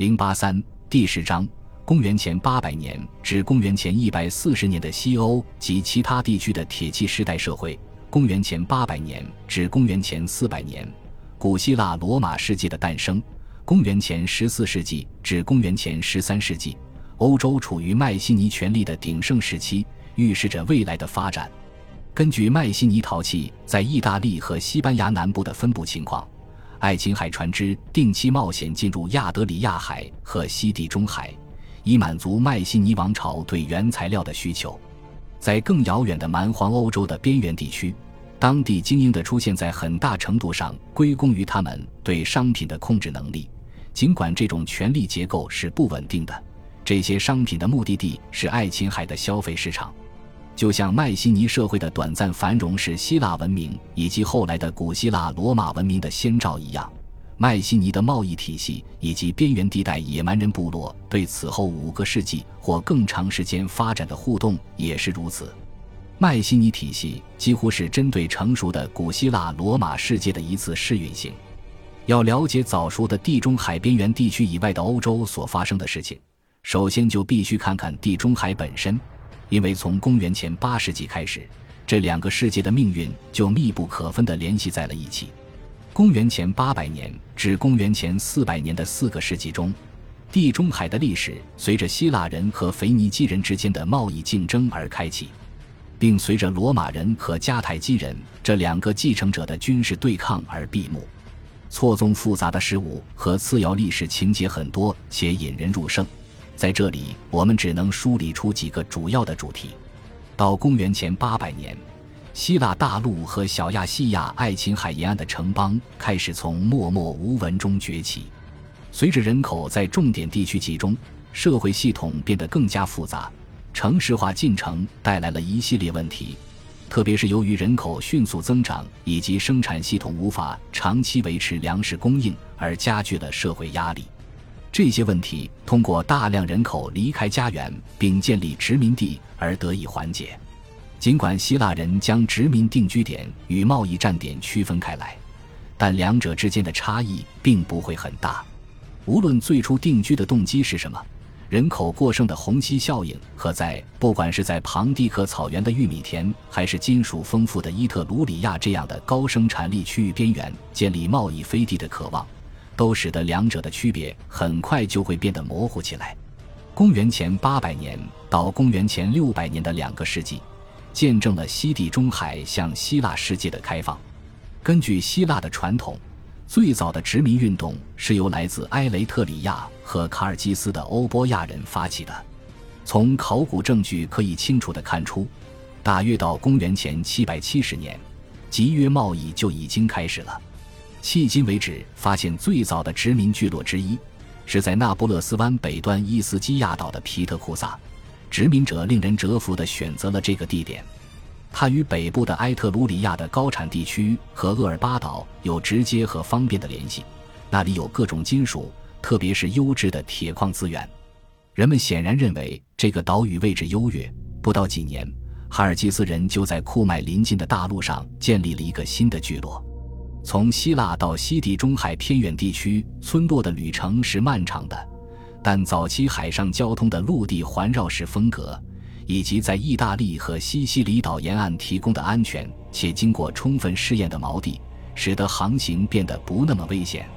零八三第十章，公元前八百年至公元前一百四十年的西欧及其他地区的铁器时代社会。公元前八百年至公元前四百年，古希腊罗马世界的诞生。公元前十四世纪至公元前十三世纪，欧洲处于迈锡尼权力的鼎盛时期，预示着未来的发展。根据迈锡尼陶器在意大利和西班牙南部的分布情况，爱琴海船只定期冒险进入亚得里亚海和西地中海，以满足迈锡尼王朝对原材料的需求。在更遥远的蛮荒欧洲的边缘地区，当地精英的出现在很大程度上归功于他们对商品的控制能力。尽管这种权力结构是不稳定的，这些商品的目的地是爱琴海的消费市场。就像迈锡尼社会的短暂繁荣是希腊文明以及后来的古希腊罗马文明的先兆一样。迈锡尼的贸易体系以及边缘地带野蛮人部落对此后五个世纪或更长时间发展的互动也是如此。迈锡尼体系几乎是针对成熟的古希腊罗马世界的一次试运行。要了解早熟的地中海边缘地区以外的欧洲所发生的事情，首先就必须看看地中海本身，因为从公元前八世纪开始，这两个世界的命运就密不可分地联系在了一起。公元前八百年至公元前四百年的四个世纪中，地中海的历史随着希腊人和腓尼基人之间的贸易竞争而开启，并随着罗马人和迦太基人这两个继承者的军事对抗而闭幕。错综复杂的事物和次要历史情节很多且引人入胜，在这里我们只能梳理出几个主要的主题。到公元前八百年。希腊大陆和小亚细亚爱琴海沿岸的城邦开始从默默无闻中崛起。随着人口在重点地区集中，社会系统变得更加复杂，城市化进程带来了一系列问题，特别是由于人口迅速增长以及生产系统无法长期维持粮食供应而加剧了社会压力。这些问题通过大量人口离开家园并建立殖民地而得以缓解。尽管希腊人将殖民定居点与贸易站点区分开来，但两者之间的差异并不会很大。无论最初定居的动机是什么，人口过剩的虹吸效应和在不管是在庞蒂克草原的玉米田，还是金属丰富的伊特鲁里亚这样的高生产力区域边缘建立贸易飞地的渴望，都使得两者的区别很快就会变得模糊起来。公元前八百年到公元前六百年的两个世纪。见证了西地中海向希腊世界的开放。根据希腊的传统，最早的殖民运动是由来自埃雷特里亚和卡尔基斯的欧波亚人发起的。从考古证据可以清楚地看出，大约到公元前770年，集约贸易就已经开始了。迄今为止，发现最早的殖民聚落之一，是在那不勒斯湾北端伊斯基亚岛的皮特库萨。殖民者令人折服地选择了这个地点，它与北部的埃特鲁里亚的高产地区和厄尔巴岛有直接和方便的联系，那里有各种金属，特别是优质的铁矿资源。人们显然认为这个岛屿位置优越。不到几年，哈尔基斯人就在库麦临近的大陆上建立了一个新的聚落。从希腊到西地中海偏远地区村落的旅程是漫长的。但早期海上交通的陆地环绕式风格，以及在意大利和西西里岛沿岸提供的安全且经过充分试验的锚地，使得航行变得不那么危险。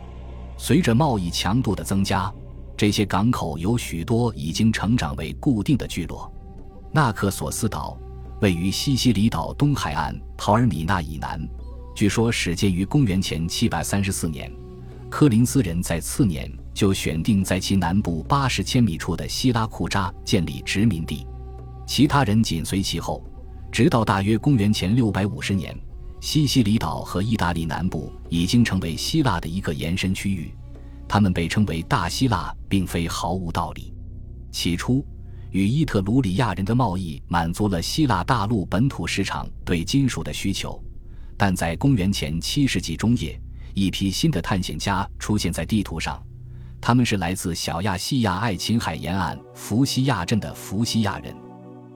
随着贸易强度的增加，这些港口有许多已经成长为固定的聚落。纳克索斯岛位于西西里岛东海岸陶尔米纳以南，据说始建于公元前734年。科林斯人在次年。就选定在其南部八十千米处的希拉库扎建立殖民地，其他人紧随其后，直到大约公元前六百五十年，西西里岛和意大利南部已经成为希腊的一个延伸区域，他们被称为大希腊，并非毫无道理。起初，与伊特鲁里亚人的贸易满足了希腊大陆本土市场对金属的需求，但在公元前七世纪中叶，一批新的探险家出现在地图上。他们是来自小亚细亚爱琴海沿岸弗西亚镇的弗西亚人。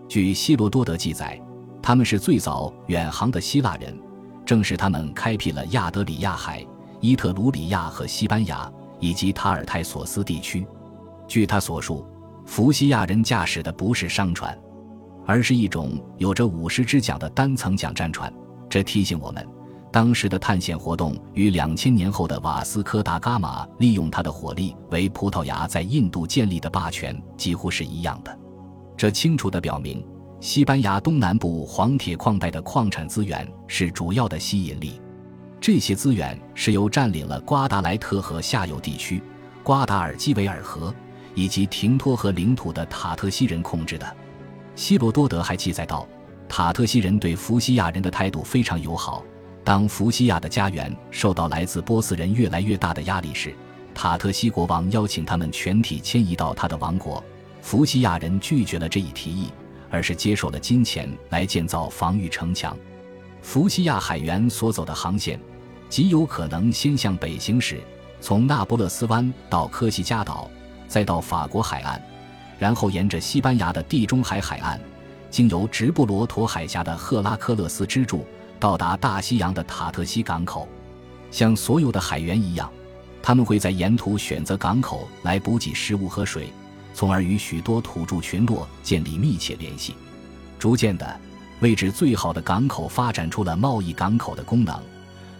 据希罗多德记载，他们是最早远航的希腊人，正是他们开辟了亚德里亚海、伊特鲁里亚和西班牙以及塔尔泰索斯地区。据他所述，弗西亚人驾驶的不是商船，而是一种有着五十只桨的单层桨战船。这提醒我们，当时的探险活动与两千年后的瓦斯科达伽马利用他的火力为葡萄牙在印度建立的霸权几乎是一样的。这清楚地表明，西班牙东南部黄铁矿带的矿产资源是主要的吸引力。这些资源是由占领了瓜达莱特河下游地区、瓜达尔基维尔河以及廷托河领土的塔特西人控制的。希罗多德还记载道，塔特西人对福西亚人的态度非常友好。当福西亚的家园受到来自波斯人越来越大的压力时，塔特西国王邀请他们全体迁移到他的王国。福西亚人拒绝了这一提议，而是接受了金钱来建造防御城墙。福西亚海员所走的航线，极有可能先向北行驶，从那不勒斯湾到科西嘉岛，再到法国海岸，然后沿着西班牙的地中海海岸，经由直布罗陀海峡的赫拉克勒斯支柱，到达大西洋的塔特西港口。像所有的海员一样，他们会在沿途选择港口来补给食物和水，从而与许多土著群落建立密切联系。逐渐的。位置最好的港口发展出了贸易港口的功能，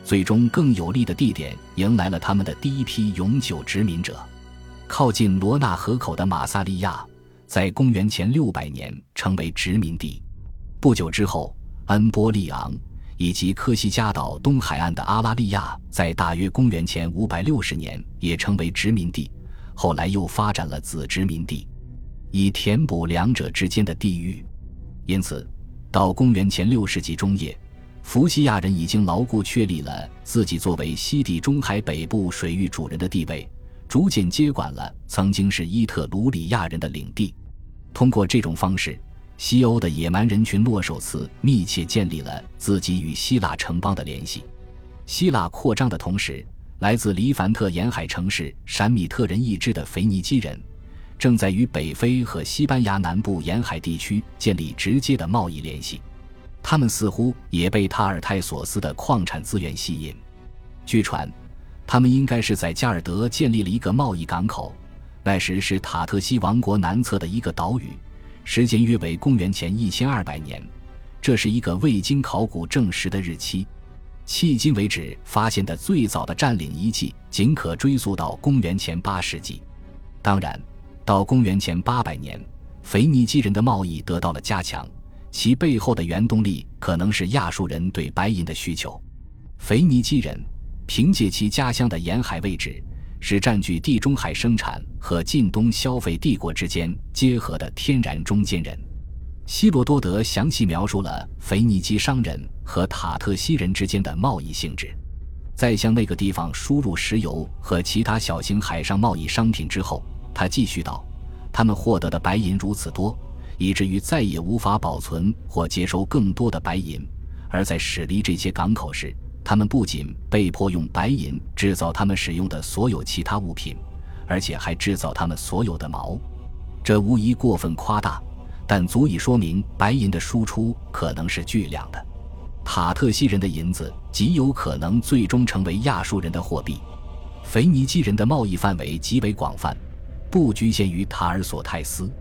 最终更有利的地点迎来了他们的第一批永久殖民者。靠近罗纳河口的马萨利亚，在公元前六百年成为殖民地。不久之后，恩波利昂以及科西嘉岛东海岸的阿拉利亚，在大约公元前五百六十年也成为殖民地。后来又发展了子殖民地，以填补两者之间的地域。因此。到公元前六世纪中叶，弗西亚人已经牢固确立了自己作为西地中海北部水域主人的地位，逐渐接管了曾经是伊特鲁里亚人的领地。通过这种方式，西欧的野蛮人群洛首次密切建立了自己与希腊城邦的联系。希腊扩张的同时，来自黎凡特沿海城市闪米特人一支的腓尼基人。正在与北非和西班牙南部沿海地区建立直接的贸易联系，他们似乎也被塔尔泰索斯的矿产资源吸引。据传，他们应该是在加尔德建立了一个贸易港口，那时是塔特西王国南侧的一个岛屿，时间约为公元前一千二百年。这是一个未经考古证实的日期。迄今为止发现的最早的占领遗迹仅可追溯到公元前八世纪。当然。到公元前八百年，腓尼基人的贸易得到了加强，其背后的原动力可能是亚述人对白银的需求。腓尼基人凭借其家乡的沿海位置，是占据地中海生产和近东消费帝国之间结合的天然中间人。希罗多德详细描述了腓尼基商人和塔特西人之间的贸易性质。在向那个地方输入石油和其他小型海上贸易商品之后。他继续道：“他们获得的白银如此多，以至于再也无法保存或接收更多的白银。而在驶离这些港口时，他们不仅被迫用白银制造他们使用的所有其他物品，而且还制造他们所有的毛。这无疑过分夸大，但足以说明白银的输出可能是巨量的。塔特西人的银子极有可能最终成为亚述人的货币。腓尼基人的贸易范围极为广泛。”不局限于塔尔索泰斯，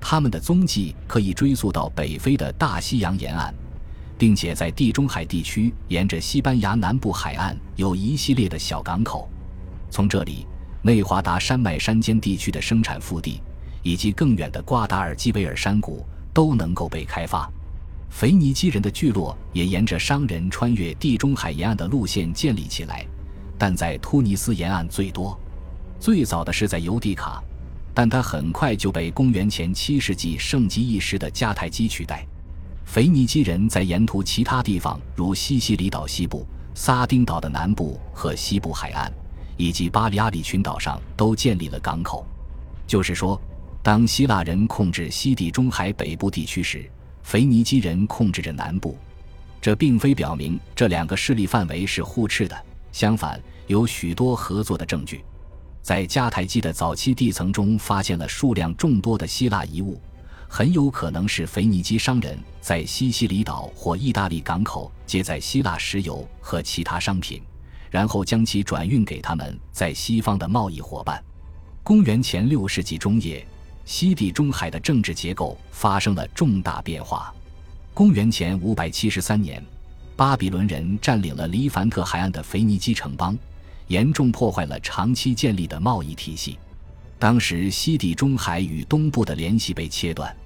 他们的踪迹可以追溯到北非的大西洋沿岸，并且在地中海地区沿着西班牙南部海岸有一系列的小港口。从这里，内华达山脉山间地区的生产腹地，以及更远的瓜达尔基维尔山谷都能够被开发。腓尼基人的聚落也沿着商人穿越地中海沿岸的路线建立起来，但在突尼斯沿岸最多。最早的是在尤迪卡，但它很快就被公元前七世纪盛极一时的迦太基取代。腓尼基人在沿途其他地方，如西西里岛西部、撒丁岛的南部和西部海岸，以及巴里阿里群岛上，都建立了港口。就是说，当希腊人控制西地中海北部地区时，腓尼基人控制着南部。这并非表明这两个势力范围是互斥的，相反，有许多合作的证据。在迦太基的早期地层中发现了数量众多的希腊遗物，很有可能是腓尼基商人在西西里岛或意大利港口接载希腊石油和其他商品，然后将其转运给他们在西方的贸易伙伴。公元前六世纪中叶，西地中海的政治结构发生了重大变化。公元前五百七十三年，巴比伦人占领了黎凡特海岸的腓尼基城邦，严重破坏了长期建立的贸易体系。当时，西地中海与东部的联系被切断。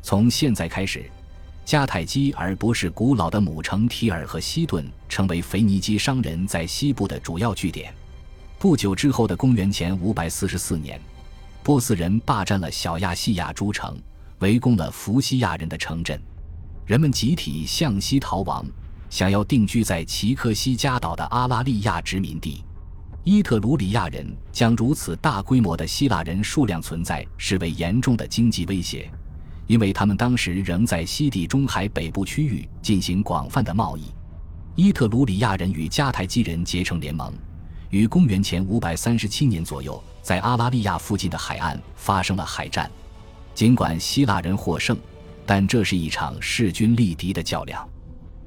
从现在开始，迦太基而不是古老的母城提尔和西顿成为腓尼基商人在西部的主要据点。不久之后的公元前五百四十四年，波斯人霸占了小亚细亚诸城，围攻了弗西亚人的城镇。人们集体向西逃亡，想要定居在奇克西加岛的阿拉利亚殖民地。伊特鲁里亚人将如此大规模的希腊人数量存在视为严重的经济威胁，因为他们当时仍在西地中海北部区域进行广泛的贸易。伊特鲁里亚人与迦太基人结成联盟，于公元前五百三十七年左右，在阿拉利亚附近的海岸发生了海战。尽管希腊人获胜。但这是一场势均力敌的较量。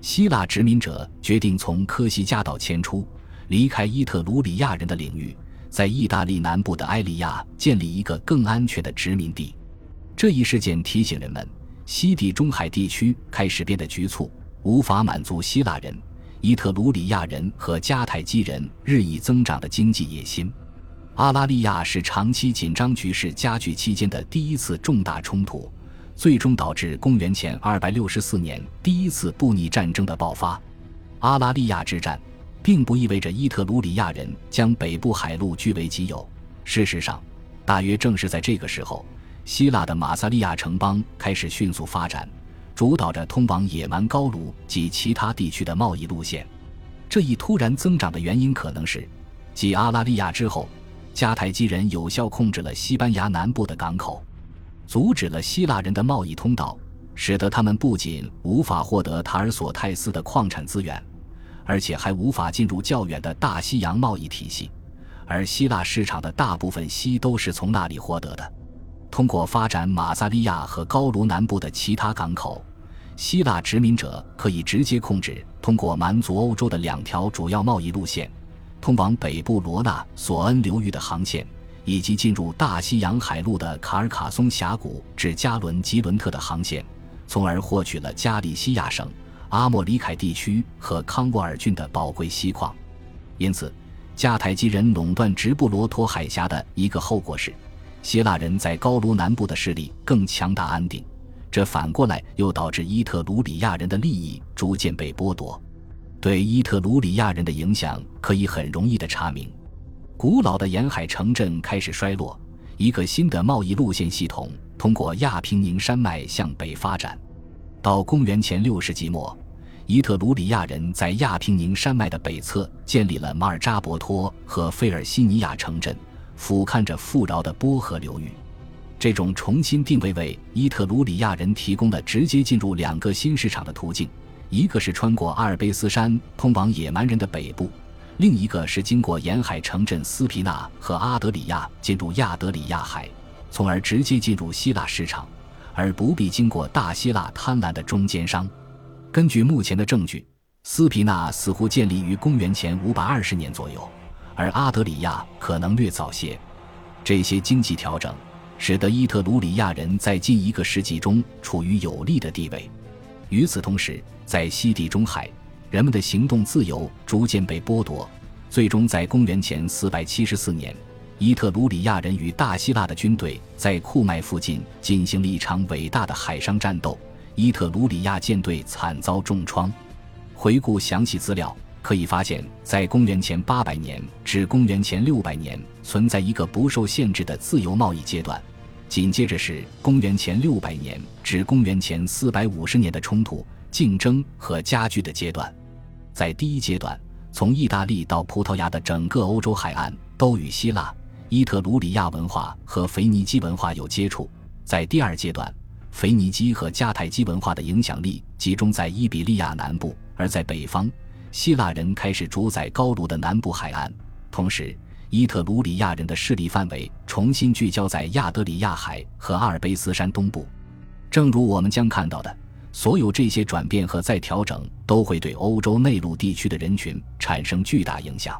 希腊殖民者决定从科西嘉岛迁出，离开伊特鲁里亚人的领域，在意大利南部的埃利亚建立一个更安全的殖民地。这一事件提醒人们，西地中海地区开始变得局促，无法满足希腊人、伊特鲁里亚人和迦太基人日益增长的经济野心。阿拉利亚是长期紧张局势加剧期间的第一次重大冲突。最终导致公元前二百六十四年第一次布匿战争的爆发。阿拉利亚之战，并不意味着伊特鲁里亚人将北部海路据为己有。事实上，大约正是在这个时候，希腊的马萨利亚城邦开始迅速发展，主导着通往野蛮高卢及其他地区的贸易路线。这一突然增长的原因可能是，继阿拉利亚之后，迦太基人有效控制了西班牙南部的港口。阻止了希腊人的贸易通道，使得他们不仅无法获得塔尔索泰斯的矿产资源，而且还无法进入较远的大西洋贸易体系。而希腊市场的大部分锡都是从那里获得的。通过发展马萨利亚和高卢南部的其他港口，希腊殖民者可以直接控制通过蛮族欧洲的两条主要贸易路线：通往北部罗纳索恩流域的航线。以及进入大西洋海路的卡尔卡松峡谷至加伦吉伦特的航线，从而获取了加利西亚省、阿莫里凯地区和康沃尔郡的宝贵锡矿。因此，迦太基人垄断直布罗陀海峡的一个后果是，希腊人在高卢南部的势力更强大安定。这反过来又导致伊特鲁里亚人的利益逐渐被剥夺。对伊特鲁里亚人的影响可以很容易的查明。古老的沿海城镇开始衰落，一个新的贸易路线系统通过亚平宁山脉向北发展。到公元前六世纪末，伊特鲁里亚人在亚平宁山脉的北侧建立了马尔扎伯托和费尔西尼亚城镇，俯瞰着富饶的波河流域。这种重新定位为伊特鲁里亚人提供了直接进入两个新市场的途径：一个是穿过阿尔卑斯山通往野蛮人的北部。另一个是经过沿海城镇斯皮纳和阿德里亚进入亚德里亚海，从而直接进入希腊市场，而不必经过大希腊贪婪的中间商。根据目前的证据，斯皮纳似乎建立于公元前五百二十年左右，而阿德里亚可能略早些。这些经济调整使得伊特鲁里亚人在近一个世纪中处于有利的地位。与此同时，在西地中海。人们的行动自由逐渐被剥夺，最终在公元前474年，伊特鲁里亚人与大希腊的军队在库麦附近进行了一场伟大的海上战斗，伊特鲁里亚舰队惨遭重创。回顾详细资料，可以发现，在公元前800年至公元前600年存在一个不受限制的自由贸易阶段，紧接着是公元前600年至公元前450年的冲突。竞争和加剧的阶段，在第一阶段，从意大利到葡萄牙的整个欧洲海岸都与希腊、伊特鲁里亚文化和腓尼基文化有接触。在第二阶段，腓尼基和迦太基文化的影响力集中在伊比利亚南部，而在北方，希腊人开始主宰高卢的南部海岸。同时，伊特鲁里亚人的势力范围重新聚焦在亚德里亚海和阿尔卑斯山东部。正如我们将看到的。所有这些转变和再调整都会对欧洲内陆地区的人群产生巨大影响。